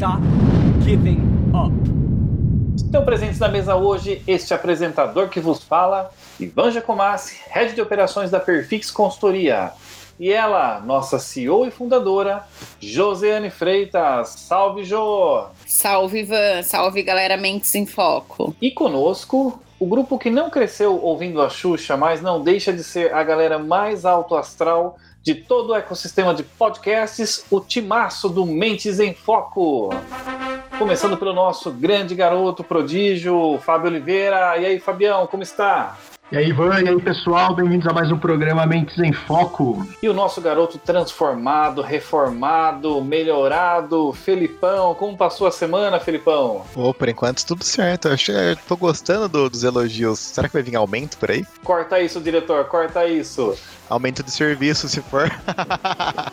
Stop giving up. Estão presentes na mesa hoje este apresentador que vos fala, Ivan Jacomassi, head de operações da Perfix Consultoria. E ela, nossa CEO e fundadora, Josiane Freitas. Salve, Jô! Salve, Ivan. Salve, galera Mentes em Foco. E conosco, o grupo que não cresceu ouvindo a Xuxa, mas não deixa de ser a galera mais alto astral de todo o ecossistema de podcasts, o timaço do Mentes em Foco. Começando pelo nosso grande garoto prodígio, Fábio Oliveira. E aí, Fabião, como está? E aí, Ivan, e aí, pessoal, bem-vindos a mais um programa Mentes em Foco. E o nosso garoto transformado, reformado, melhorado, Felipão. Como passou a semana, Felipão? Pô, por enquanto tudo certo. Eu acho, eu tô gostando do- dos elogios. Será que vai vir aumento por aí? Corta isso, diretor, corta isso. Aumento de serviço, se for. Ah.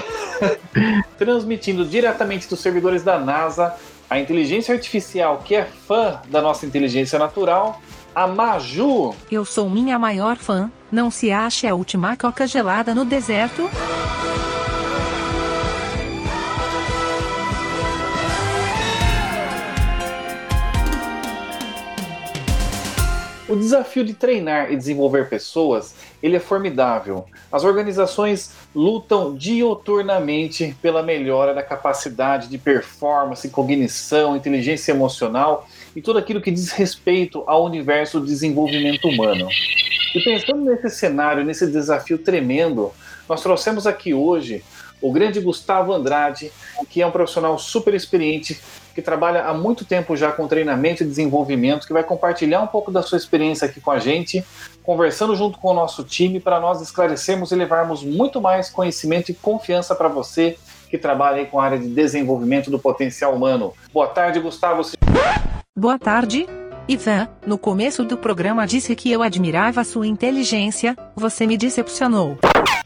Transmitindo diretamente dos servidores da NASA, a inteligência artificial que é fã da nossa inteligência natural, a Maju. Eu sou minha maior fã, não se acha a última coca gelada no deserto? O desafio de treinar e desenvolver pessoas, ele é formidável. As organizações lutam dioturnamente pela melhora da capacidade de performance, cognição, inteligência emocional e tudo aquilo que diz respeito ao universo do desenvolvimento humano. E pensando nesse cenário, nesse desafio tremendo, nós trouxemos aqui hoje o grande Gustavo Andrade, que é um profissional super experiente, que trabalha há muito tempo já com treinamento e desenvolvimento, que vai compartilhar um pouco da sua experiência aqui com a gente, conversando junto com o nosso time para nós esclarecermos e levarmos muito mais conhecimento e confiança para você que trabalha com a área de desenvolvimento do potencial humano. Boa tarde, Gustavo. Boa tarde. Ivan, no começo do programa disse que eu admirava sua inteligência, você me decepcionou.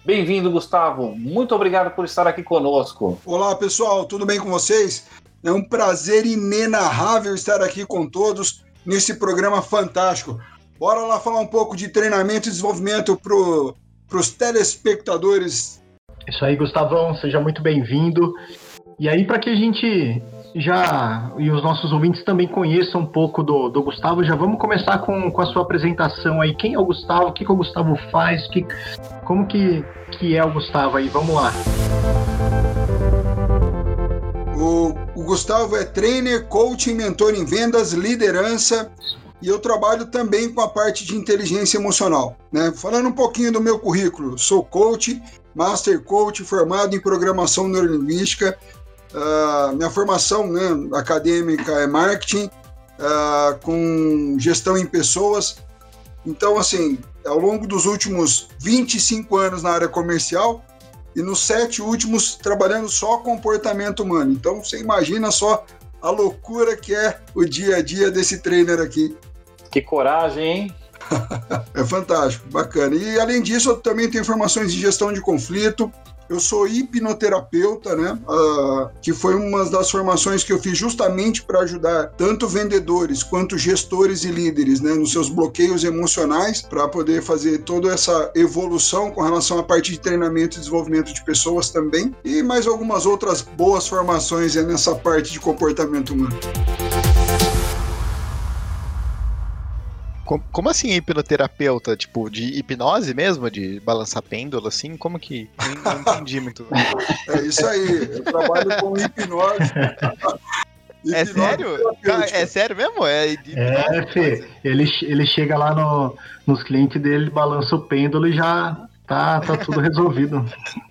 Bem-vindo, Gustavo. Muito obrigado por estar aqui conosco. Olá pessoal, tudo bem com vocês? É um prazer inenarrável estar aqui com todos nesse programa fantástico. Bora lá falar um pouco de treinamento e desenvolvimento para os telespectadores. Isso aí, Gustavão, seja muito bem-vindo. E aí, para que a gente já e os nossos ouvintes também conheçam um pouco do, do Gustavo, já vamos começar com, com a sua apresentação aí. Quem é o Gustavo? O que, que o Gustavo faz? Que, como que, que é o Gustavo aí? Vamos lá. O, o Gustavo é trainer, coach, mentor em vendas, liderança e eu trabalho também com a parte de inteligência emocional. Né? Falando um pouquinho do meu currículo, sou coach, master coach, formado em programação neurolinguística. Uh, minha formação né, acadêmica é marketing, uh, com gestão em pessoas. Então, assim, ao longo dos últimos 25 anos na área comercial, e nos sete últimos trabalhando só comportamento humano. Então você imagina só a loucura que é o dia a dia desse trainer aqui. Que coragem, hein? é fantástico, bacana. E além disso, eu também tenho formações de gestão de conflito. Eu sou hipnoterapeuta, né? Uh, que foi uma das formações que eu fiz justamente para ajudar tanto vendedores quanto gestores e líderes, né? Nos seus bloqueios emocionais, para poder fazer toda essa evolução com relação à parte de treinamento e desenvolvimento de pessoas também. E mais algumas outras boas formações nessa parte de comportamento humano. Como, como assim hipnoterapeuta? Tipo, de hipnose mesmo? De balançar pêndulo, assim? Como que. Não, não entendi muito. É isso aí. Eu trabalho com hipnose. É Hipnose sério? Cara, É sério mesmo? É, É, Fê, ele, ele chega lá no, nos clientes dele, balança o pêndulo e já tá, tá tudo resolvido.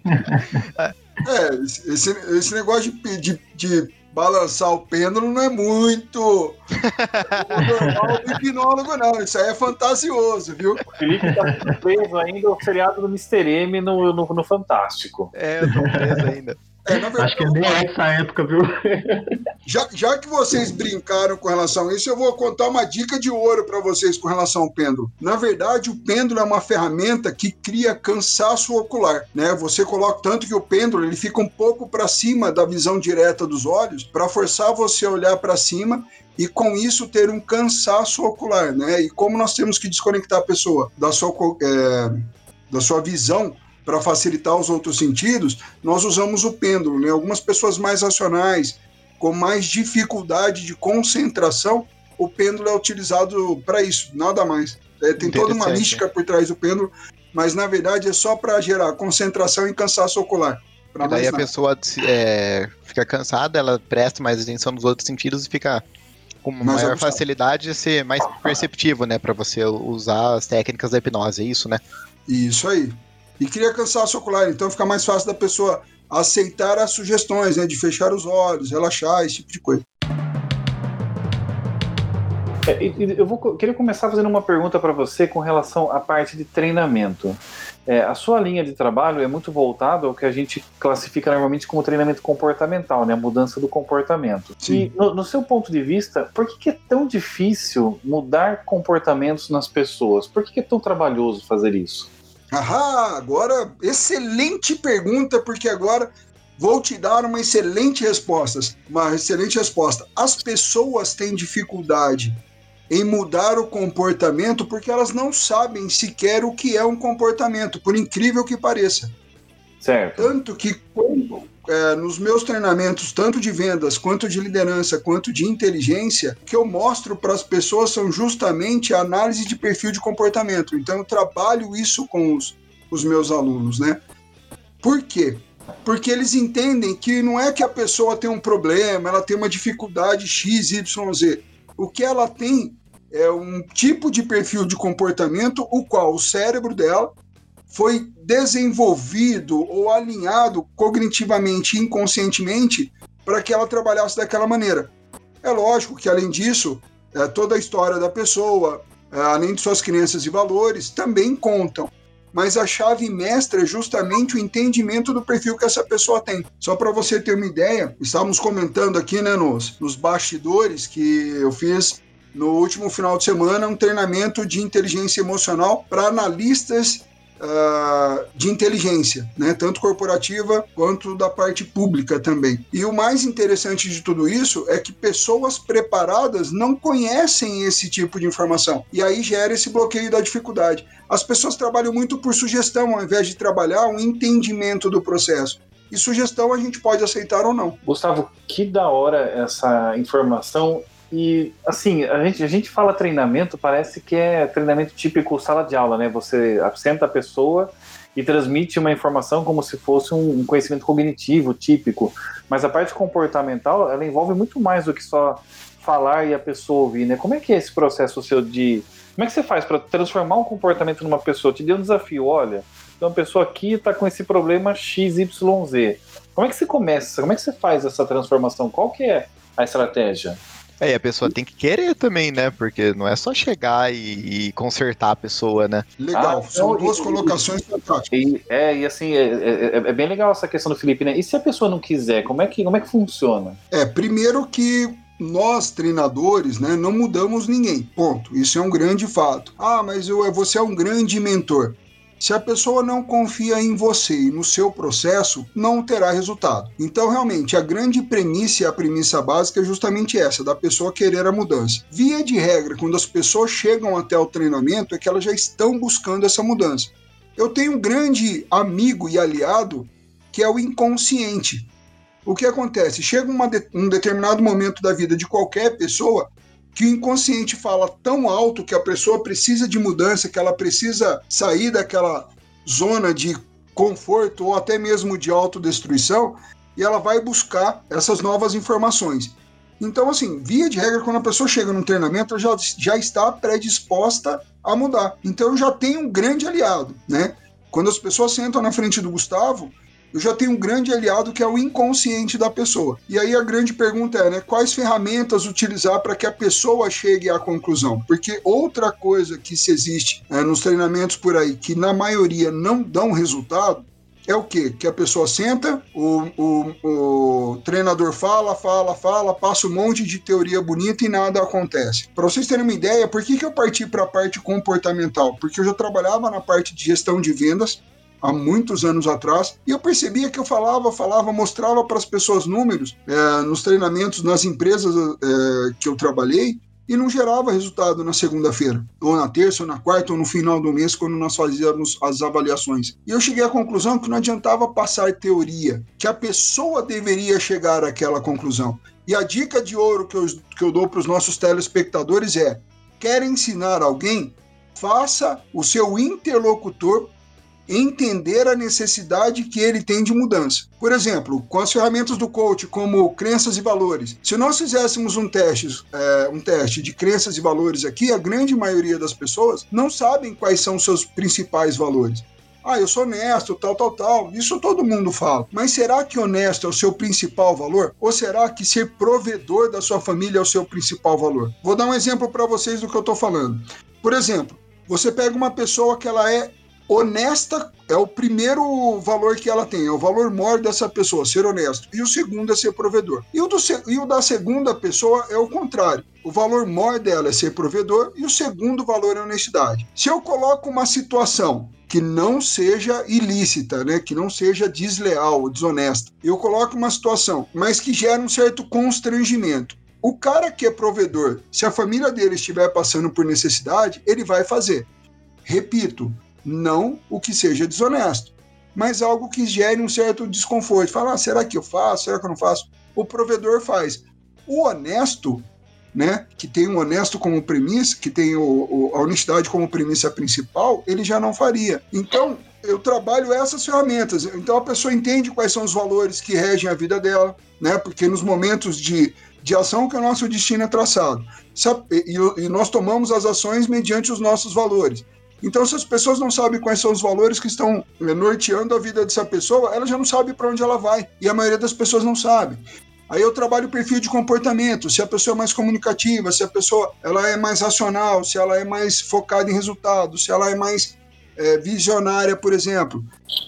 É, esse, esse negócio de, de, de balançar o pêndulo não é muito o normal do hipnólogo, não. Isso aí é fantasioso, viu? O Felipe tá preso ainda o feriado do Mr. M no, no, no Fantástico. É, eu tô preso ainda. É, verdade, Acho que é nem essa época, viu? já, já que vocês brincaram com relação a isso, eu vou contar uma dica de ouro para vocês com relação ao pêndulo. Na verdade, o pêndulo é uma ferramenta que cria cansaço ocular, né? Você coloca tanto que o pêndulo ele fica um pouco para cima da visão direta dos olhos para forçar você a olhar para cima e com isso ter um cansaço ocular, né? E como nós temos que desconectar a pessoa da sua, é, da sua visão para facilitar os outros sentidos, nós usamos o pêndulo. Né? Algumas pessoas mais racionais, com mais dificuldade de concentração, o pêndulo é utilizado para isso, nada mais. É, tem toda uma mística por trás do pêndulo, mas na verdade é só para gerar concentração e cansaço ocular. E daí a pessoa é, fica cansada, ela presta mais atenção nos outros sentidos e fica com Mais maior abusado. facilidade de ser mais perceptivo, né? Pra você usar as técnicas da hipnose, é isso, né? Isso aí. E cria cansaço ocular, então fica mais fácil da pessoa aceitar as sugestões, né? De fechar os olhos, relaxar, esse tipo de coisa. É, eu vou queria começar fazendo uma pergunta para você com relação à parte de treinamento. É, a sua linha de trabalho é muito voltada ao que a gente classifica normalmente como treinamento comportamental, né? A mudança do comportamento. Sim. E no, no seu ponto de vista, por que, que é tão difícil mudar comportamentos nas pessoas? Por que, que é tão trabalhoso fazer isso? Ahá, agora, excelente pergunta, porque agora vou te dar uma excelente resposta. Uma excelente resposta. As pessoas têm dificuldade em mudar o comportamento porque elas não sabem sequer o que é um comportamento, por incrível que pareça. Certo. Tanto que quando, é, nos meus treinamentos, tanto de vendas, quanto de liderança, quanto de inteligência, que eu mostro para as pessoas são justamente a análise de perfil de comportamento. Então eu trabalho isso com os, os meus alunos, né? Por quê? Porque eles entendem que não é que a pessoa tem um problema, ela tem uma dificuldade X, Y, Z. O que ela tem é um tipo de perfil de comportamento o qual o cérebro dela foi desenvolvido ou alinhado cognitivamente e inconscientemente para que ela trabalhasse daquela maneira. É lógico que, além disso, é, toda a história da pessoa, é, além de suas crenças e valores, também contam. Mas a chave mestra é justamente o entendimento do perfil que essa pessoa tem. Só para você ter uma ideia, estávamos comentando aqui né, nos, nos bastidores que eu fiz no último final de semana um treinamento de inteligência emocional para analistas ah, de inteligência, né? tanto corporativa quanto da parte pública também. E o mais interessante de tudo isso é que pessoas preparadas não conhecem esse tipo de informação. E aí gera esse bloqueio da dificuldade. As pessoas trabalham muito por sugestão, ao invés de trabalhar um entendimento do processo. E sugestão a gente pode aceitar ou não. Gustavo, que da hora essa informação. E, assim, a gente, a gente fala treinamento, parece que é treinamento típico sala de aula, né? Você senta a pessoa e transmite uma informação como se fosse um conhecimento cognitivo típico. Mas a parte comportamental, ela envolve muito mais do que só falar e a pessoa ouvir, né? Como é que é esse processo seu de... Como é que você faz para transformar um comportamento numa pessoa? Te dei um desafio, olha, então a pessoa aqui está com esse problema XYZ. Como é que você começa? Como é que você faz essa transformação? Qual que é a estratégia? É, e a pessoa tem que querer também, né? Porque não é só chegar e, e consertar a pessoa, né? Legal, Ah, são então, duas e- colocações fantásticas. E, é, e assim, é, é- é bem legal essa questão do Felipe, né? E se a pessoa não quiser, como é que, como é que funciona? É, primeiro que nós, treinadores, né, não mudamos ninguém. Ponto. Isso é um grande fato. Ah, mas eu, você é um grande mentor. Se a pessoa não confia em você e no seu processo, não terá resultado. Então, realmente, a grande premissa e a premissa básica é justamente essa, da pessoa querer a mudança. Via de regra, quando as pessoas chegam até o treinamento, é que elas já estão buscando essa mudança. Eu tenho um grande amigo e aliado que é o inconsciente o que acontece? Chega de- um determinado momento da vida de qualquer pessoa que o inconsciente fala tão alto que a pessoa precisa de mudança, que ela precisa sair daquela zona de conforto ou até mesmo de autodestruição, e ela vai buscar essas novas informações. Então, assim, via de regra, quando a pessoa chega num treinamento, ela já, já está predisposta a mudar. Então, já tenho um grande aliado, né? Quando as pessoas sentam na frente do Gustavo, eu já tenho um grande aliado que é o inconsciente da pessoa. E aí a grande pergunta é, né, quais ferramentas utilizar para que a pessoa chegue à conclusão? Porque outra coisa que se existe é, nos treinamentos por aí, que na maioria não dão resultado, é o quê? Que a pessoa senta, o, o, o, treinador fala, fala, fala, passa um monte de teoria bonita e nada acontece. Para vocês terem uma ideia, por que, que eu parti para a parte comportamental? Porque eu já trabalhava na parte de gestão de vendas, há muitos anos atrás, e eu percebia que eu falava, falava, mostrava para as pessoas números é, nos treinamentos, nas empresas é, que eu trabalhei, e não gerava resultado na segunda-feira, ou na terça, ou na quarta, ou no final do mês, quando nós fazíamos as avaliações. E eu cheguei à conclusão que não adiantava passar teoria, que a pessoa deveria chegar àquela conclusão. E a dica de ouro que eu, que eu dou para os nossos telespectadores é: quer ensinar alguém? Faça o seu interlocutor entender a necessidade que ele tem de mudança. Por exemplo, com as ferramentas do coach, como crenças e valores. Se nós fizéssemos um teste, é, um teste de crenças e valores aqui, a grande maioria das pessoas não sabem quais são os seus principais valores. Ah, eu sou honesto, tal, tal, tal. Isso todo mundo fala. Mas será que honesto é o seu principal valor? Ou será que ser provedor da sua família é o seu principal valor? Vou dar um exemplo para vocês do que eu estou falando. Por exemplo, você pega uma pessoa que ela é honesta é o primeiro valor que ela tem, é o valor maior dessa pessoa, ser honesto. E o segundo é ser provedor. E o, do, e o da segunda pessoa é o contrário. O valor maior dela é ser provedor e o segundo valor é honestidade. Se eu coloco uma situação que não seja ilícita, né, que não seja desleal ou desonesta, eu coloco uma situação, mas que gera um certo constrangimento. O cara que é provedor, se a família dele estiver passando por necessidade, ele vai fazer. Repito, não o que seja desonesto, mas algo que gere um certo desconforto. Falar, ah, será que eu faço? Será que eu não faço? O provedor faz. O honesto, né, que tem o honesto como premissa, que tem o, o, a honestidade como premissa principal, ele já não faria. Então, eu trabalho essas ferramentas. Então, a pessoa entende quais são os valores que regem a vida dela, né, porque nos momentos de, de ação que o nosso destino é traçado. E, e nós tomamos as ações mediante os nossos valores. Então, se as pessoas não sabem quais são os valores que estão eh, norteando a vida dessa pessoa, ela já não sabe para onde ela vai. E a maioria das pessoas não sabe. Aí eu trabalho o perfil de comportamento, se a pessoa é mais comunicativa, se a pessoa ela é mais racional, se ela é mais focada em resultados, se ela é mais é, visionária, por exemplo.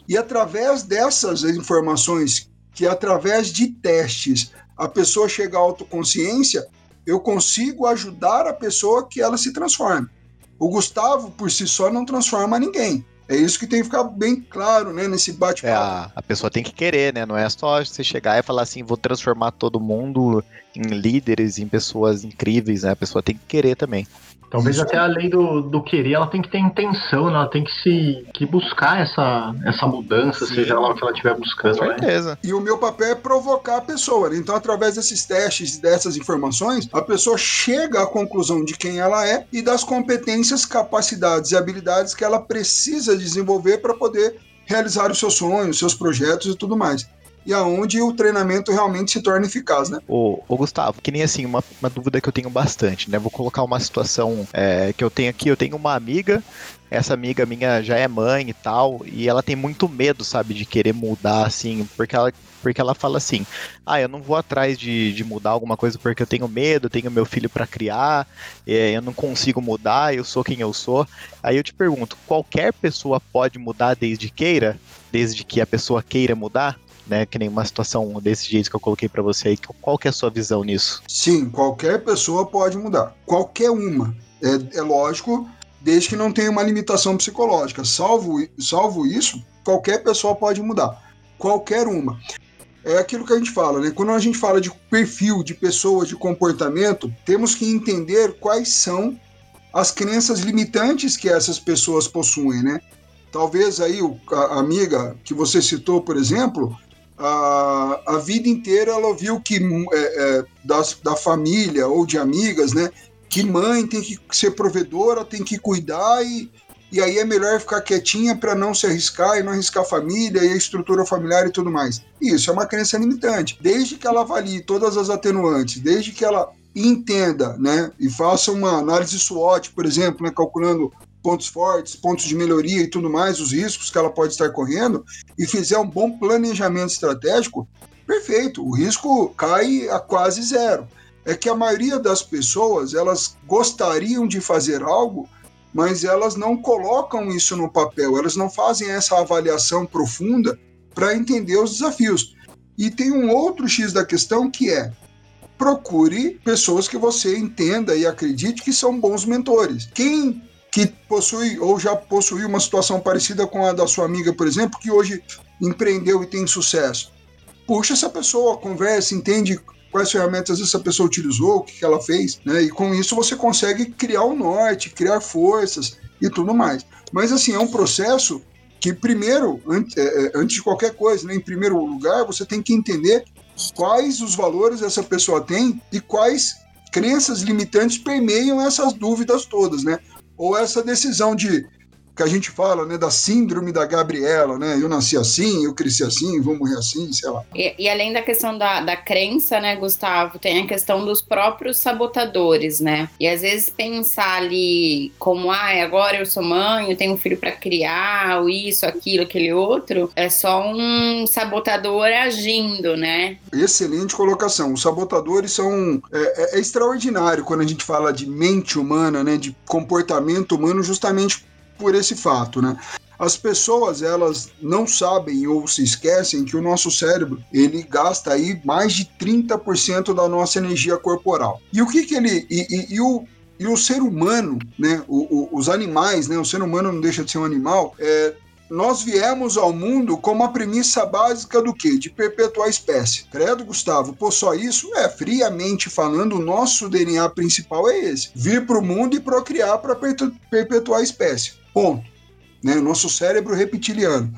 E através dessas informações, que através de testes a pessoa chega à autoconsciência, eu consigo ajudar a pessoa que ela se transforme. O Gustavo, por si só, não transforma ninguém. É isso que tem que ficar bem claro, né, nesse bate-papo. É, a, a, pessoa tem que querer, né? Não é só você chegar e falar assim, vou transformar todo mundo em líderes, em pessoas incríveis, né? A pessoa tem que querer também. Talvez até a lei do, do querer, ela tem que ter intenção, né? ela tem que se que buscar essa, essa mudança, Sim. seja lá o que ela estiver buscando. Com né? certeza. Né? E o meu papel é provocar a pessoa. Né? Então, através desses testes, dessas informações, a pessoa chega à conclusão de quem ela é e das competências, capacidades e habilidades que ela precisa desenvolver para poder realizar os seus sonhos, os seus projetos e tudo mais e aonde o treinamento realmente se torna eficaz, né? Ô, ô Gustavo, que nem assim, uma, uma dúvida que eu tenho bastante, né? Vou colocar uma situação é, que eu tenho aqui, eu tenho uma amiga, essa amiga minha já é mãe e tal, e ela tem muito medo, sabe, de querer mudar, assim, porque ela porque ela fala assim: ah, eu não vou atrás de, de mudar alguma coisa porque eu tenho medo, tenho meu filho para criar, é, eu não consigo mudar, eu sou quem eu sou. Aí eu te pergunto: qualquer pessoa pode mudar desde queira? Desde que a pessoa queira mudar? Né? Que nem uma situação desse jeito que eu coloquei para você aí. Qual que é a sua visão nisso? Sim, qualquer pessoa pode mudar. Qualquer uma. É, é lógico, desde que não tenha uma limitação psicológica. Salvo, salvo isso, qualquer pessoa pode mudar. Qualquer uma. É aquilo que a gente fala, né? Quando a gente fala de perfil de pessoas, de comportamento, temos que entender quais são as crenças limitantes que essas pessoas possuem, né? Talvez aí a amiga que você citou, por exemplo, a, a vida inteira ela viu que é, é, das, da família ou de amigas, né? Que mãe tem que ser provedora, tem que cuidar e, e aí é melhor ficar quietinha para não se arriscar e não arriscar a família e a estrutura familiar e tudo mais. Isso é uma crença limitante. Desde que ela avalie todas as atenuantes, desde que ela entenda, né, e faça uma análise SWOT, por exemplo, né, calculando pontos fortes, pontos de melhoria e tudo mais, os riscos que ela pode estar correndo, e fizer um bom planejamento estratégico, perfeito, o risco cai a quase zero. É que a maioria das pessoas, elas gostariam de fazer algo, mas elas não colocam isso no papel, elas não fazem essa avaliação profunda para entender os desafios. E tem um outro X da questão que é procure pessoas que você entenda e acredite que são bons mentores. Quem que possui ou já possuiu uma situação parecida com a da sua amiga, por exemplo, que hoje empreendeu e tem sucesso. Puxa essa pessoa, conversa, entende quais ferramentas essa pessoa utilizou, o que ela fez, né? E com isso você consegue criar o norte, criar forças e tudo mais. Mas assim, é um processo que primeiro, antes, é, é, antes de qualquer coisa, né, em primeiro lugar, você tem que entender quais os valores essa pessoa tem e quais crenças limitantes permeiam essas dúvidas todas, né? Ou essa decisão de que a gente fala, né, da síndrome da Gabriela, né? Eu nasci assim, eu cresci assim, vou morrer assim, sei lá. E, e, além da questão da, da crença, né, Gustavo, tem a questão dos próprios sabotadores, né? E às vezes pensar ali como, ah, agora eu sou mãe, eu tenho um filho para criar, ou isso, aquilo, aquele outro, é só um sabotador agindo, né? Excelente colocação. Os sabotadores são é, é, é extraordinário quando a gente fala de mente humana, né, de comportamento humano, justamente por esse fato, né? As pessoas elas não sabem ou se esquecem que o nosso cérebro ele gasta aí mais de 30% da nossa energia corporal. E o que que ele e, e, e o e o ser humano, né, o, o, os animais, né, o ser humano não deixa de ser um animal, é, nós viemos ao mundo com uma premissa básica do quê? De perpetuar a espécie. Credo, Gustavo, pô, só isso? É, friamente falando, o nosso DNA principal é esse: vir para o mundo e procriar para perpetuar a espécie. Ponto. Né? Nosso cérebro reptiliano.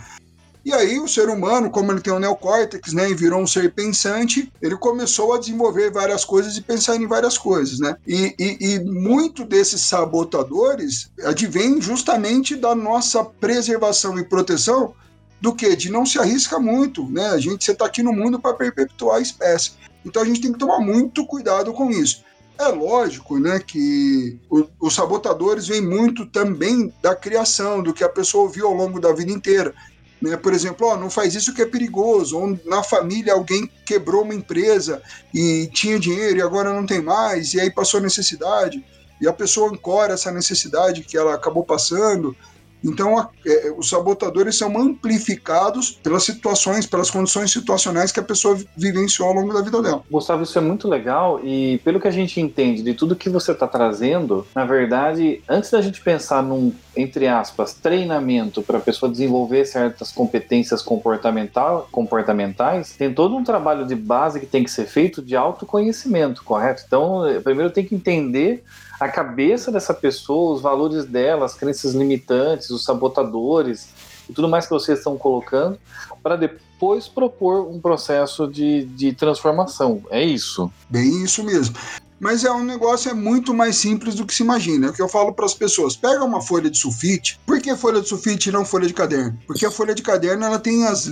E aí o ser humano, como ele tem um neocórtex, né, e virou um ser pensante, ele começou a desenvolver várias coisas e pensar em várias coisas, né? E, e, e muito desses sabotadores advém justamente da nossa preservação e proteção do que? De não se arrisca muito, né? A gente, você está aqui no mundo para perpetuar a espécie. Então a gente tem que tomar muito cuidado com isso. É lógico né, que os sabotadores vêm muito também da criação, do que a pessoa ouviu ao longo da vida inteira. Né? Por exemplo, ó, não faz isso que é perigoso. Ou na família alguém quebrou uma empresa e tinha dinheiro e agora não tem mais, e aí passou necessidade. E a pessoa ancora essa necessidade que ela acabou passando. Então, a, é, os sabotadores são amplificados pelas situações, pelas condições situacionais que a pessoa vivenciou ao longo da vida dela. Gustavo, isso é muito legal e, pelo que a gente entende de tudo que você está trazendo, na verdade, antes da gente pensar num, entre aspas, treinamento para a pessoa desenvolver certas competências comportamental, comportamentais, tem todo um trabalho de base que tem que ser feito de autoconhecimento, correto? Então, primeiro tem que entender a cabeça dessa pessoa, os valores dela, as crenças limitantes, os sabotadores e tudo mais que vocês estão colocando, para depois propor um processo de, de transformação. É isso. Bem, isso mesmo mas é um negócio é muito mais simples do que se imagina. É o que eu falo para as pessoas: pega uma folha de sulfite. Por que folha de sulfite e não folha de caderno? Porque a folha de caderno ela tem as,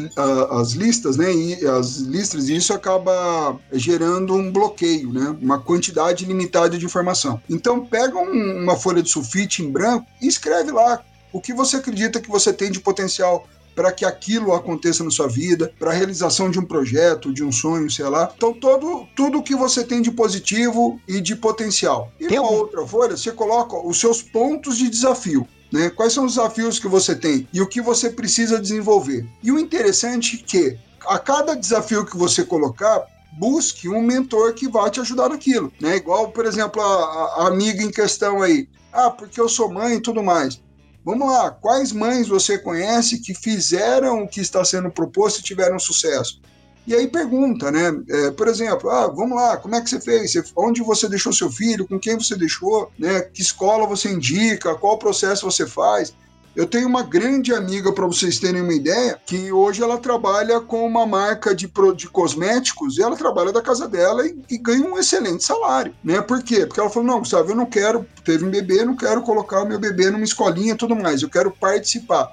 as listas, né? E as listas e isso acaba gerando um bloqueio, né? Uma quantidade limitada de informação. Então pega um, uma folha de sulfite em branco e escreve lá o que você acredita que você tem de potencial para que aquilo aconteça na sua vida, para a realização de um projeto, de um sonho, sei lá. Então, todo, tudo que você tem de positivo e de potencial. E tem uma algum... outra folha, você coloca os seus pontos de desafio. Né? Quais são os desafios que você tem e o que você precisa desenvolver. E o interessante é que a cada desafio que você colocar, busque um mentor que vá te ajudar naquilo, né? Igual, por exemplo, a, a amiga em questão aí. Ah, porque eu sou mãe e tudo mais. Vamos lá, quais mães você conhece que fizeram o que está sendo proposto e tiveram sucesso? E aí pergunta, né? É, por exemplo, ah, vamos lá, como é que você fez? onde você deixou seu filho? Com quem você deixou? Né? Que escola você indica? Qual processo você faz? Eu tenho uma grande amiga, para vocês terem uma ideia, que hoje ela trabalha com uma marca de, de cosméticos e ela trabalha da casa dela e, e, ganha um excelente salário, né? Por quê? Porque ela falou, não, Gustavo, eu não quero, teve um bebê, não quero colocar o meu bebê numa escolinha e tudo mais, eu quero participar.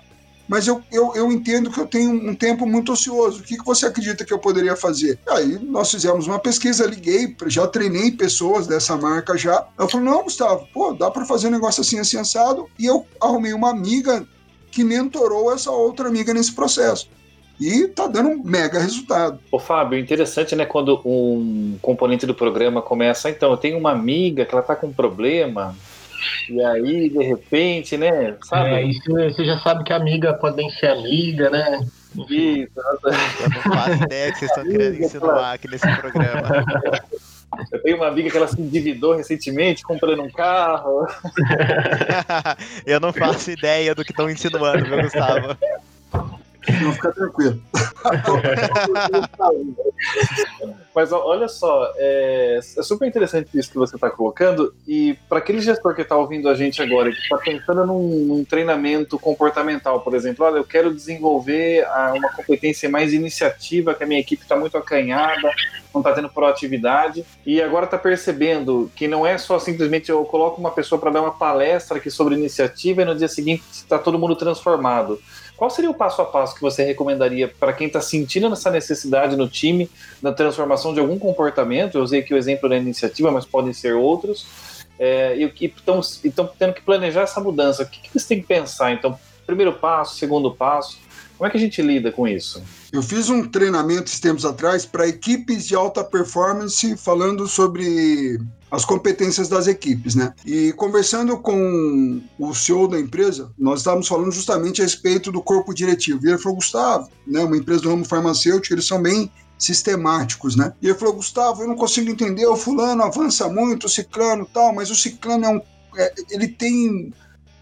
Mas eu, eu, eu entendo que eu tenho um tempo muito ocioso. O que, que você acredita que eu poderia fazer? Aí nós fizemos uma pesquisa, liguei, já treinei pessoas dessa marca já. Eu falei, não, Gustavo, pô, dá para fazer um negócio assim, assim, assado. E eu arrumei uma amiga que mentorou essa outra amiga nesse processo. E tá dando um mega resultado. Ô Fábio, interessante, né, quando um componente do programa começa, então, eu tenho uma amiga que ela tá com um problema, e aí, de repente, né? Sabe? É, isso, você já sabe que amiga podem ser amiga, né? Isso. Eu não faço ideia que vocês estão querendo insinuar aqui nesse programa. Eu tenho uma amiga que ela se endividou recentemente comprando um carro. Eu não faço ideia do que estão insinuando, viu, Gustavo? Não fica tranquilo. Mas olha só, é, é, super interessante isso que você está colocando. E para aquele gestor que está ouvindo a gente agora, que está pensando num, num, treinamento comportamental, por exemplo, olha, eu quero desenvolver uma competência mais iniciativa, que a minha equipe está muito acanhada, não está tendo proatividade, e agora está percebendo que não é só simplesmente eu coloco uma pessoa para dar uma palestra aqui sobre iniciativa e no dia seguinte está todo mundo transformado qual seria o passo a passo que você recomendaria para quem está sentindo essa necessidade no time, na transformação de algum comportamento? Eu usei aqui o exemplo da iniciativa, mas podem ser outros. É, e estão tendo que planejar essa mudança. O que, que eles têm que pensar? Então, primeiro passo, segundo passo. Como é que a gente lida com isso? Eu fiz um treinamento esses tempos atrás para equipes de alta performance falando sobre as competências das equipes, né? E conversando com o CEO da empresa, nós estávamos falando justamente a respeito do corpo diretivo. E ele falou, Gustavo, né, uma empresa do ramo farmacêutico, eles são bem sistemáticos, né? E ele falou, Gustavo, eu não consigo entender, o fulano avança muito, o ciclano tal, mas o ciclano é um, é, ele tem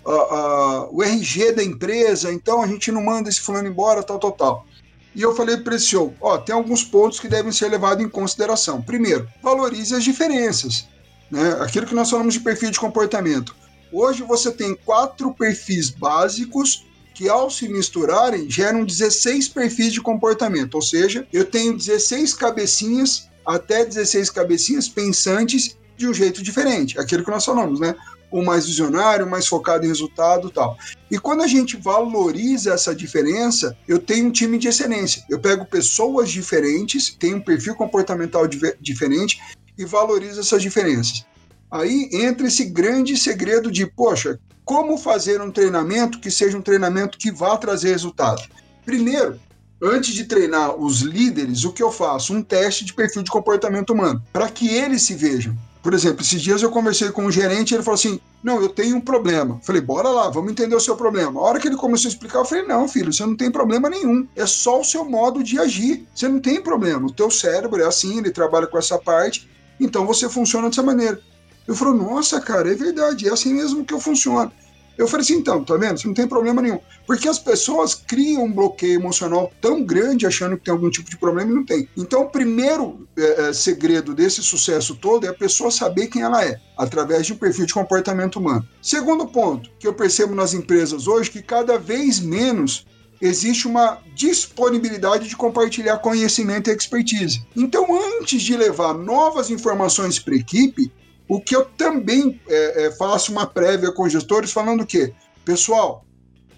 uh, uh, o RG da empresa, então a gente não manda esse fulano embora, tal, tal, tal. E eu falei para esse CEO, ó, tem alguns pontos que devem ser levados em consideração. Primeiro, valorize as diferenças né? aquilo que nós falamos de perfil de comportamento. Hoje você tem quatro perfis básicos que, ao se misturarem, geram 16 perfis de comportamento. Ou seja, eu tenho 16 cabecinhas, até 16 cabecinhas pensantes de um jeito diferente. Aquilo que nós falamos, né? O mais visionário, mais focado em resultado tal. E quando a gente valoriza essa diferença, eu tenho um time de excelência. Eu pego pessoas diferentes, tenho um perfil comportamental diferente e valoriza essas diferenças. Aí entra esse grande segredo de, poxa, como fazer um treinamento que seja um treinamento que vá trazer resultado? Primeiro, antes de treinar os líderes, o que eu faço? Um teste de perfil de comportamento humano, para que eles se vejam. Por exemplo, esses dias eu conversei com um gerente e ele falou assim: Não, eu tenho um problema. Falei, bora lá, vamos entender o seu problema. A hora que ele começou a explicar, eu falei: Não, filho, você não tem problema nenhum. É só o seu modo de agir. Você não tem problema. O teu cérebro é assim, ele trabalha com essa parte então você funciona dessa maneira. Eu falei, nossa, cara, é verdade, é assim mesmo que eu funciono. Eu falei assim, então, tá vendo? Você não tem problema nenhum. Porque as pessoas criam um bloqueio emocional tão grande achando que tem algum tipo de problema e não tem. Então, o primeiro é, é, segredo desse sucesso todo é a pessoa saber quem ela é, através de um perfil de comportamento humano. Segundo ponto, que eu percebo nas empresas hoje, que cada vez menos existe uma disponibilidade de compartilhar conhecimento e expertise. Então, antes de levar novas informações para a equipe, o que eu também é, é, faço uma prévia com os gestores falando o quê? Pessoal,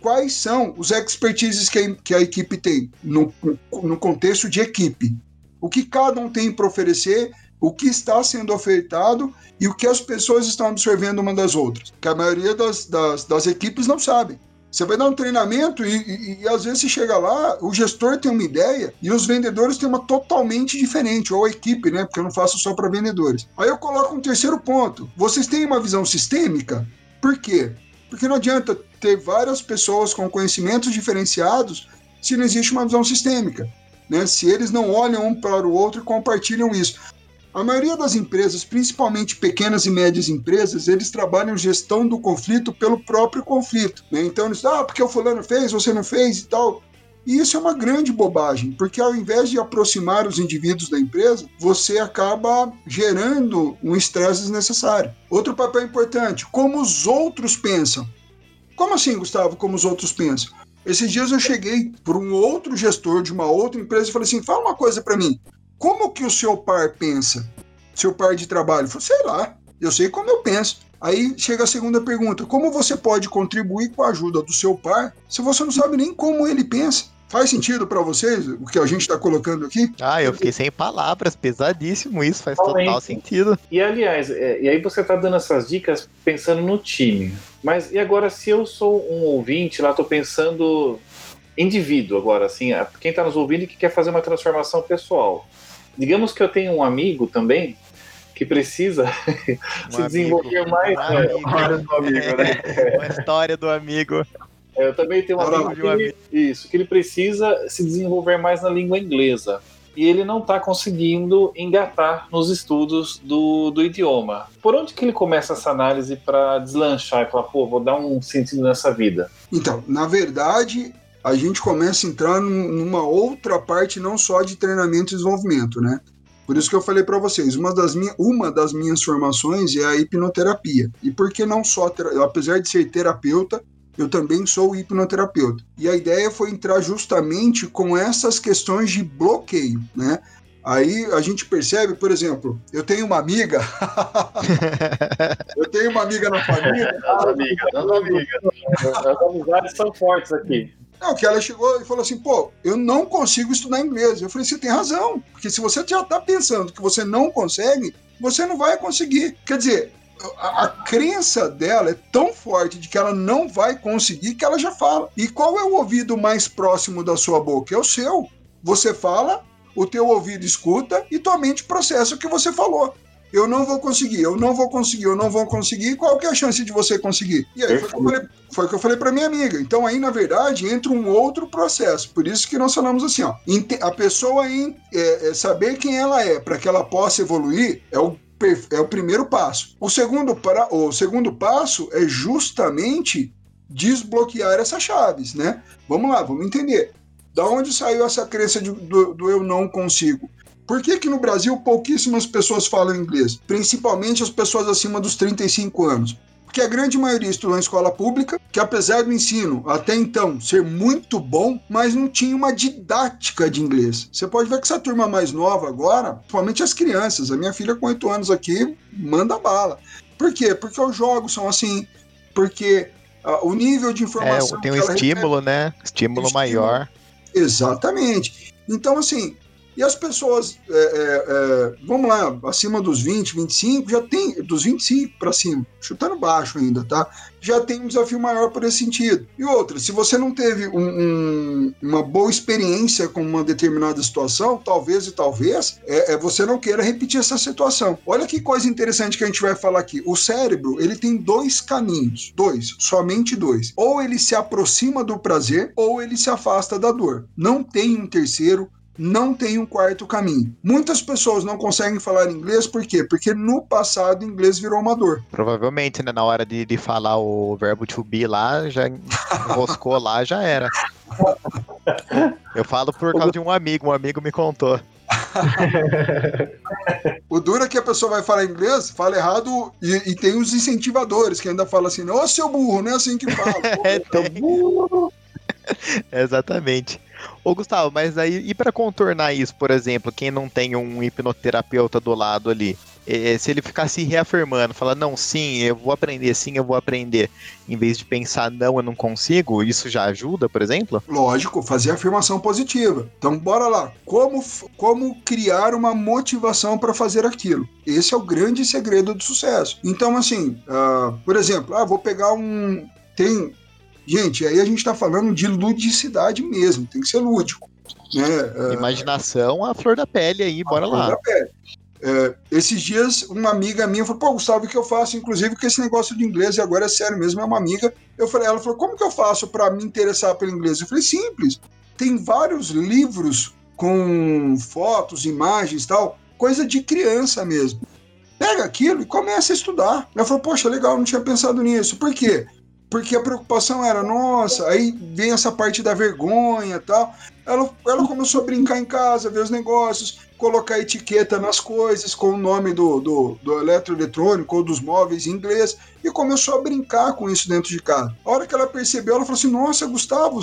quais são os expertises que a, que a equipe tem no, no contexto de equipe? O que cada um tem para oferecer, o que está sendo ofertado e o que as pessoas estão absorvendo uma das outras, que a maioria das, das, das equipes não sabe. Você vai dar um treinamento e, e, e, às vezes você chega lá, o gestor tem uma ideia e os vendedores têm uma totalmente diferente, ou a equipe, né? Porque eu não faço só para vendedores. Aí eu coloco um terceiro ponto. Vocês têm uma visão sistêmica? Por quê? Porque não adianta ter várias pessoas com conhecimentos diferenciados se não existe uma visão sistêmica. Né? Se eles não olham um para o outro e compartilham isso. A maioria das empresas, principalmente pequenas e médias empresas, eles trabalham gestão do conflito pelo próprio conflito. Né? Então eles ah, porque o fulano fez, você não fez e tal. E isso é uma grande bobagem, porque ao invés de aproximar os indivíduos da empresa, você acaba gerando um estresse desnecessário. Outro papel importante, como os outros pensam. Como assim, Gustavo, como os outros pensam? Esses dias eu cheguei por um outro gestor de uma outra empresa e falei assim: fala uma coisa para mim. Como que o seu par pensa? Seu par de trabalho? Eu falei, sei lá, eu sei como eu penso. Aí chega a segunda pergunta: como você pode contribuir com a ajuda do seu par se você não sabe nem como ele pensa? Faz sentido para vocês o que a gente está colocando aqui? Ah, eu fiquei sem palavras, pesadíssimo isso, faz Totalmente. total sentido. E aliás, é, e aí você tá dando essas dicas pensando no time. Mas e agora, se eu sou um ouvinte, lá tô pensando indivíduo agora, assim, quem tá nos ouvindo e que quer fazer uma transformação pessoal. Digamos que eu tenho um amigo também que precisa Um se desenvolver mais. um né? amigo. Hora do amigo, né? Uma história do amigo. É, Eu também tenho um amigo que ele, isso, que ele precisa se desenvolver mais na língua inglesa. E ele não está conseguindo engatar nos estudos do, do idioma. Por onde que ele começa essa análise para deslanchar e falar, pô, vou dar um sentido nessa vida? Então, na verdade, a gente começa a entrar num- numa outra parte não só de treinamento e desenvolvimento, né? Por isso que eu falei para vocês, uma das, minha, uma das minhas formações é a hipnoterapia. E por que não só, apesar de ser terapeuta, eu também sou hipnoterapeuta. E a ideia foi entrar justamente com essas questões de bloqueio, né? Aí a gente percebe, por exemplo, eu tenho uma amiga, eu tenho uma amiga na família, As amigas, as amigas. As amizades são fortes aqui. Não, que ela chegou e falou assim, pô, eu não consigo estudar inglês. Eu falei, você tem razão, porque se você já está pensando que você não consegue, você não vai conseguir. Quer dizer, a, a crença dela é tão forte de que ela não vai conseguir que ela já fala. E qual é o ouvido mais próximo da sua boca? É o seu. Você fala, o teu ouvido escuta e tua mente processa o que você falou. Eu não vou conseguir, eu não vou conseguir, eu não vou conseguir. Qual que é a chance de você conseguir? E aí foi o que eu falei, foi que eu falei para minha amiga. Então aí, na verdade, entra um outro processo. Por isso que nós falamos assim, ó, a pessoa em é, é, saber quem ela é para que ela possa evoluir é o é o primeiro passo. O segundo, para, o segundo passo é justamente desbloquear essas chaves, né? Vamos lá, vamos entender. Da onde saiu essa crença de- do, do eu não consigo? Por que, que no Brasil pouquíssimas pessoas falam inglês? Principalmente as pessoas acima dos 35 anos. Porque a grande maioria estudou em escola pública, que apesar do ensino até então ser muito bom, mas não tinha uma didática de inglês. Você pode ver que essa turma mais nova agora, principalmente as crianças, a minha filha com 8 anos aqui, manda bala. Por quê? Porque os jogos são assim, porque ah, o nível de É, informação. tem um ela recebe- estímulo, né? Estímulo Estímulo. maior. Exatamente. Então, assim, e as pessoas, é, é, é, vamos lá, acima dos 20, 25, já tem, dos 25 para cima, chutando baixo ainda, tá? Já tem um desafio maior por esse sentido. E outra, se você não teve um- um- uma boa experiência com uma determinada situação, talvez e talvez, é, é você não queira repetir essa situação. Olha que coisa interessante que a gente vai falar aqui. O cérebro, ele tem dois caminhos, dois, somente dois. Ou ele se aproxima do prazer, ou ele se afasta da dor. Não tem um terceiro, não tem um quarto caminho. Muitas pessoas não conseguem falar inglês, por quê? Porque no passado inglês virou uma dor. Provavelmente, né? Na hora de, de falar o verbo to be lá, já enroscou lá, já era. Eu falo por causa de um amigo, um amigo me contou. O duro é que a pessoa vai falar inglês, fala errado e, e tem os incentivadores que ainda falam assim: Ô seu burro, não é assim que fala. Pô, É, burro. Exatamente. Ô, Gustavo, mas aí, e para contornar isso, por exemplo, quem não tem um hipnoterapeuta do lado ali, eh, se ele ficar se reafirmando, falar, não, sim, eu vou aprender, sim, eu vou aprender, em vez de pensar, não, eu não consigo, isso já ajuda, por exemplo? Lógico, fazer afirmação positiva. Então, bora lá. Como, como criar uma motivação para fazer aquilo? Esse é o grande segredo do sucesso. Então, assim, ah, por exemplo, ah, vou pegar um. Tem. Gente, aí a gente está falando de ludicidade mesmo, tem que ser lúdico. Né? Ah, Imaginação, a flor da pele aí, bora flor lá. da pele. É, esses dias, uma amiga minha falou: Pô, Gustavo, o que eu faço? Inclusive, com esse negócio de inglês, e agora é sério mesmo, é uma amiga. Eu falei, ela falou: Como que eu faço para me interessar pelo inglês? Eu falei: Simples. Tem vários livros com fotos, imagens tal, coisa de criança mesmo. Pega aquilo e começa a estudar. Ela falou: Poxa, legal, não tinha pensado nisso. Por quê? Porque a preocupação era, nossa, aí vem essa parte da vergonha e tal. Ela, ela começou a brincar em casa, ver os negócios, colocar etiqueta nas coisas com o nome do, do, do eletroeletrônico ou dos móveis em inglês e começou a brincar com isso dentro de casa. A hora que ela percebeu, ela falou assim: Nossa, Gustavo,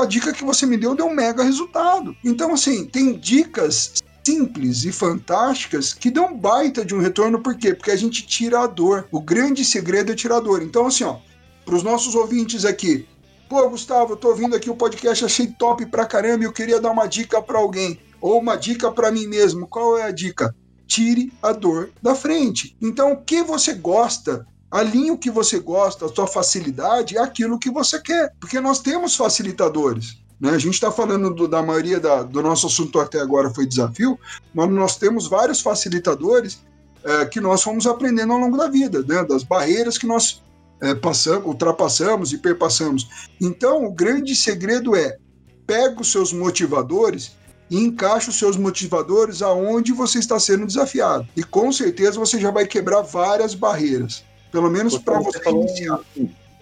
a dica que você me deu deu um mega resultado. Então, assim, tem dicas simples e fantásticas que dão baita de um retorno, por quê? Porque a gente tira a dor. O grande segredo é tirar a dor. Então, assim, ó, para os nossos ouvintes aqui, pô, Gustavo, eu tô ouvindo aqui o podcast, achei top pra caramba e eu queria dar uma dica para alguém, ou uma dica para mim mesmo. Qual é a dica? Tire a dor da frente. Então, o que você gosta alinhe o que você gosta, a sua facilidade, é aquilo que você quer, porque nós temos facilitadores. Né? A gente está falando do, da maioria da, do nosso assunto até agora foi desafio, mas nós temos vários facilitadores é, que nós fomos aprendendo ao longo da vida, né? das barreiras que nós é, passamos, ultrapassamos e perpassamos. Então, o grande segredo é pega os seus motivadores e encaixa os seus motivadores aonde você está sendo desafiado. E com certeza você já vai quebrar várias barreiras. Pelo menos para você, você iniciar.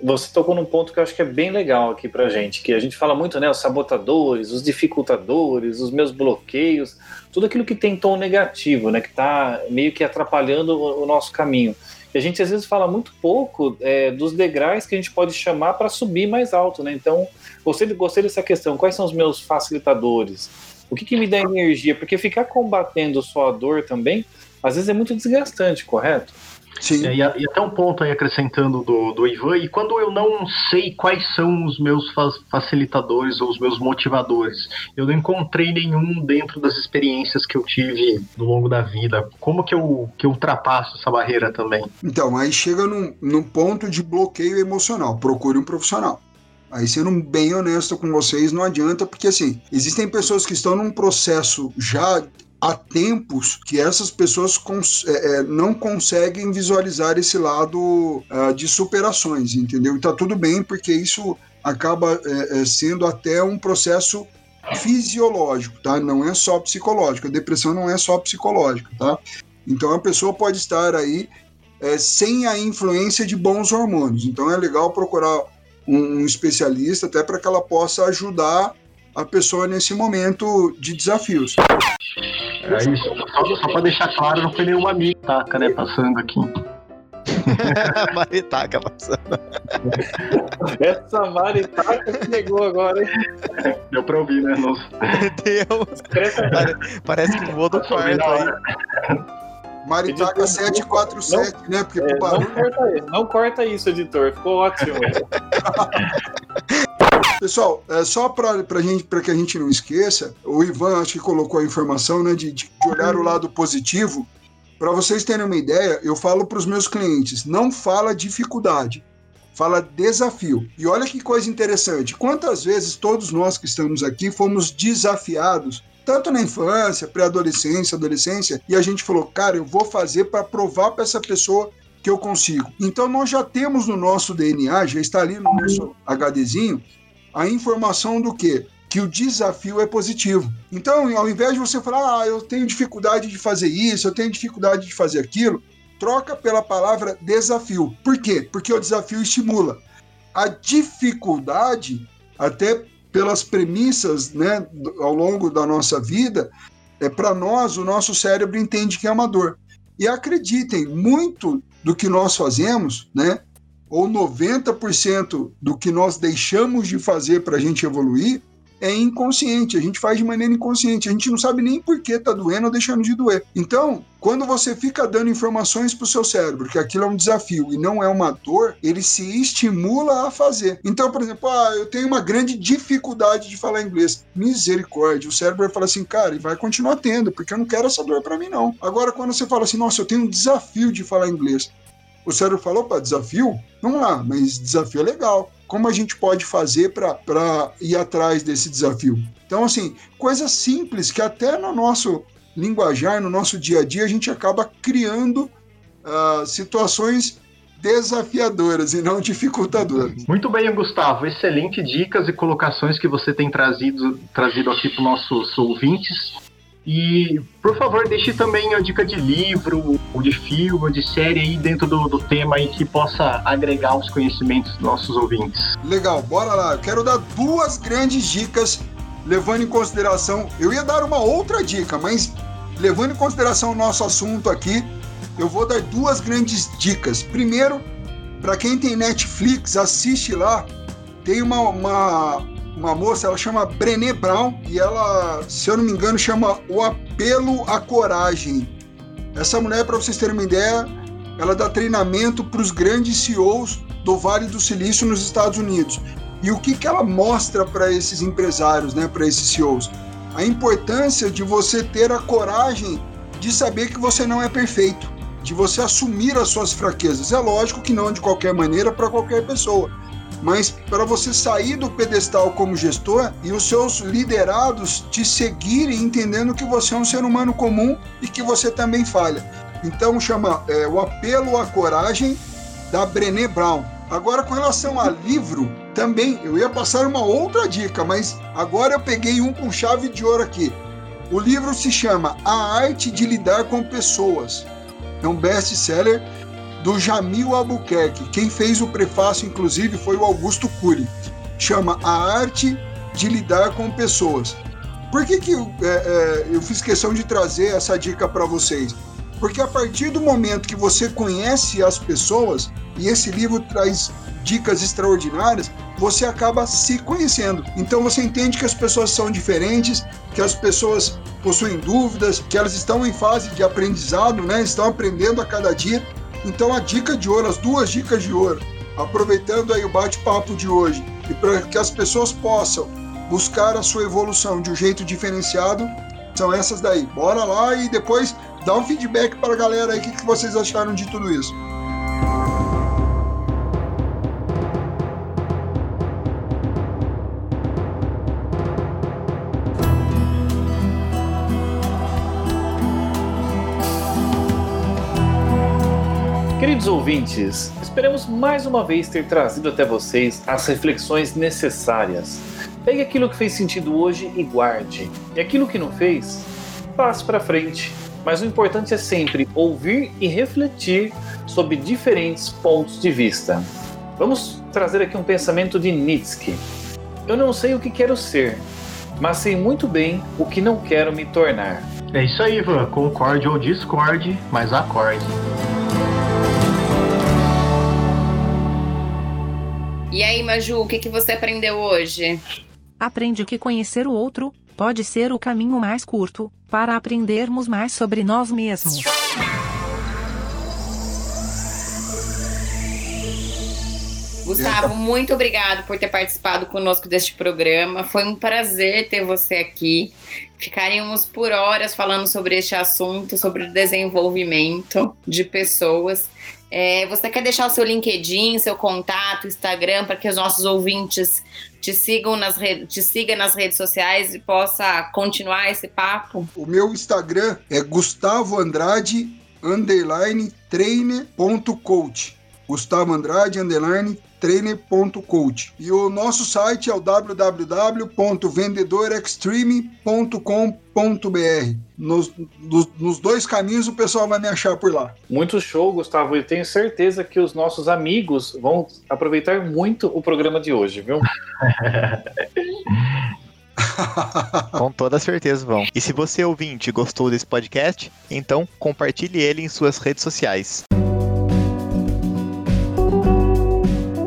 Você tocou num ponto que eu acho que é bem legal aqui pra gente, que a gente fala muito, né, os sabotadores, os dificultadores, os meus bloqueios, tudo aquilo que tem tom negativo, né, que tá meio que atrapalhando o, o nosso caminho. E a gente às vezes fala muito pouco é, dos degraus que a gente pode chamar para subir mais alto, né? Então, gostei, gostei dessa questão. Quais são os meus facilitadores? O que, que me dá energia? Porque ficar combatendo só a dor também, às vezes é muito desgastante, correto? Sim. É, e, e, até um ponto aí acrescentando do, do Ivan, e quando eu não sei quais são os meus facilitadores ou os meus motivadores, eu não encontrei nenhum dentro das experiências que eu tive no longo da vida. Como que eu, que eu ultrapasso essa barreira também? Então, aí chega num, num ponto de bloqueio emocional. Procure um profissional. Aí, sendo bem honesto com vocês, não adianta, porque assim, existem pessoas que estão num processo já há tempos que essas pessoas cons é, é, não conseguem visualizar esse lado uh, de superações, entendeu? E tá tudo bem, porque isso acaba é, é, sendo até um processo fisiológico, tá? Não é só psicológico. A depressão não é só psicológica, tá? Então a pessoa pode estar aí é, sem a influência de bons hormônios. Então é legal procurar um, um especialista até para que ela possa ajudar a pessoa nesse momento de desafios. É isso. Só, só para deixar claro, não foi nenhuma maritaca, né, passando aqui. maritaca passando. Essa maritaca chegou agora, hein? Deu pra ouvir, né? Nossa. Deus. Parece, parece que voou do quarto aí. Maritaca 747, não, né? Porque é, não, corta isso, não corta isso, editor. Ficou ótimo. Pessoal, é, só para gente, para que a gente não esqueça, o Ivan acho que colocou a informação né, de, de olhar o lado positivo. Para vocês terem uma ideia, eu falo para os meus clientes: não fala dificuldade, fala desafio. E olha que coisa interessante: quantas vezes todos nós que estamos aqui fomos desafiados tanto na infância, pré-adolescência, adolescência, e a gente falou, cara, eu vou fazer para provar para essa pessoa que eu consigo. Então nós já temos no nosso DNA, já está ali no nosso HDzinho, a informação do quê? Que o desafio é positivo. Então, ao invés de você falar, ah, eu tenho dificuldade de fazer isso, eu tenho dificuldade de fazer aquilo, troca pela palavra desafio. Por quê? Porque o desafio estimula. A dificuldade, até pelas premissas né, ao longo da nossa vida, é para nós, o nosso cérebro entende que é uma dor. E acreditem, muito do que nós fazemos, né, ou 90% do que nós deixamos de fazer para a gente evoluir é inconsciente, a gente faz de maneira inconsciente, a gente não sabe nem por que está doendo ou deixando de doer. Então, quando você fica dando informações para o seu cérebro que aquilo é um desafio e não é uma dor, ele se estimula a fazer. Então, por exemplo, ah, eu tenho uma grande dificuldade de falar inglês. Misericórdia, o cérebro vai falar assim, cara, e vai continuar tendo, porque eu não quero essa dor para mim não. Agora, quando você fala assim, nossa, eu tenho um desafio de falar inglês, o cérebro falou, opa, desafio? Vamos lá, mas desafio é legal. Como a gente pode fazer para ir atrás desse desafio? Então, assim, coisas simples que até no nosso linguajar, no nosso dia a dia, a gente acaba criando uh, situações desafiadoras e não dificultadoras. Muito bem, Gustavo. Excelentes dicas e colocações que você tem trazido, trazido aqui para os nossos ouvintes. E, por favor, deixe também a dica de livro, ou de filme, ou de série aí dentro do, do tema aí que possa agregar os conhecimentos dos nossos ouvintes. Legal, bora lá. Eu quero dar duas grandes dicas, levando em consideração. Eu ia dar uma outra dica, mas levando em consideração o nosso assunto aqui, eu vou dar duas grandes dicas. Primeiro, para quem tem Netflix, assiste lá. Tem uma, uma uma moça, ela chama Brené Brown e ela, se eu não me engano, chama O Apelo à Coragem. Essa mulher, para vocês terem uma ideia, ela dá treinamento para os grandes CEOs do Vale do Silício nos Estados Unidos. E o que, que ela mostra para esses empresários, né, para esses CEOs? A importância de você ter a coragem de saber que você não é perfeito, de você assumir as suas fraquezas. É lógico que não de qualquer maneira para qualquer pessoa, mas para você sair do pedestal como gestor e os seus liderados te seguirem entendendo que você é um ser humano comum e que você também falha. Então chama é, o apelo à coragem da Brené Brown. Agora, com relação a livro, também eu ia passar uma outra dica, mas agora eu peguei um com chave de ouro aqui. O livro se chama A Arte de Lidar com Pessoas. É um best-seller do Jamil Albuquerque. Quem fez o prefácio, inclusive, foi o Augusto Cury. Chama A Arte de Lidar com Pessoas. Por que, que eu, é, é, eu fiz questão de trazer essa dica para vocês? Porque a partir do momento que você conhece as pessoas, e esse livro traz dicas extraordinárias, você acaba se conhecendo. Então você entende que as pessoas são diferentes, que as pessoas possuem dúvidas, que elas estão em fase de aprendizado, né? Estão aprendendo a cada dia. Então a dica de ouro, as duas dicas de ouro, aproveitando aí o bate-papo de hoje, e para que as pessoas possam buscar a sua evolução de um jeito diferenciado, são essas daí. Bora lá e depois dá um feedback para a galera aí, o que, que vocês acharam de tudo isso. Queridos ouvintes, esperamos mais uma vez ter trazido até vocês as reflexões necessárias. Pegue aquilo que fez sentido hoje e guarde. E aquilo que não fez, passe para frente. Mas o importante é sempre ouvir e refletir sobre diferentes pontos de vista. Vamos trazer aqui um pensamento de Nietzsche. Eu não sei o que quero ser, mas sei muito bem o que não quero me tornar. É isso aí, Ivan. Concorde ou discorde, mas acorde. E aí, Maju, o que, que você aprendeu hoje? Aprende que conhecer o outro pode ser o caminho mais curto para aprendermos mais sobre nós mesmos. Gustavo, muito obrigado por ter participado conosco deste programa. Foi um prazer ter você aqui. Ficaríamos por horas falando sobre este assunto, sobre o desenvolvimento de pessoas. É, você quer deixar o seu LinkedIn, seu contato, Instagram, para que os nossos ouvintes te sigam nas redes, te siga nas redes sociais e possa continuar esse papo? O meu Instagram é Gustavo Andrade underline trainer.coach. Gustavo Andrade underline trainer.coach. E o nosso site é o www.vendedorextreme.com.br. Nos, nos, nos, dois caminhos o pessoal vai me achar por lá. Muito show, Gustavo. E tenho certeza que os nossos amigos vão aproveitar muito o programa de hoje, viu? Com toda certeza vão. E se você ouvinte gostou desse podcast, então compartilhe ele em suas redes sociais.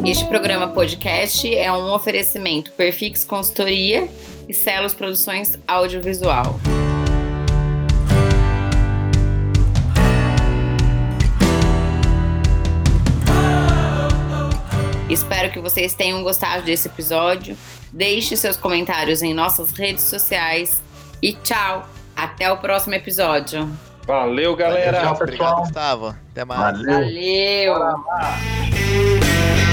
Este programa podcast é um oferecimento Perfix Consultoria e Celos Produções Audiovisual. Espero que vocês tenham gostado desse episódio. Deixe seus comentários em nossas redes sociais e tchau! Até o próximo episódio. Valeu, galera. Tchau, pessoal. Obrigado, Gustavo. Até mais. Valeu. Valeu.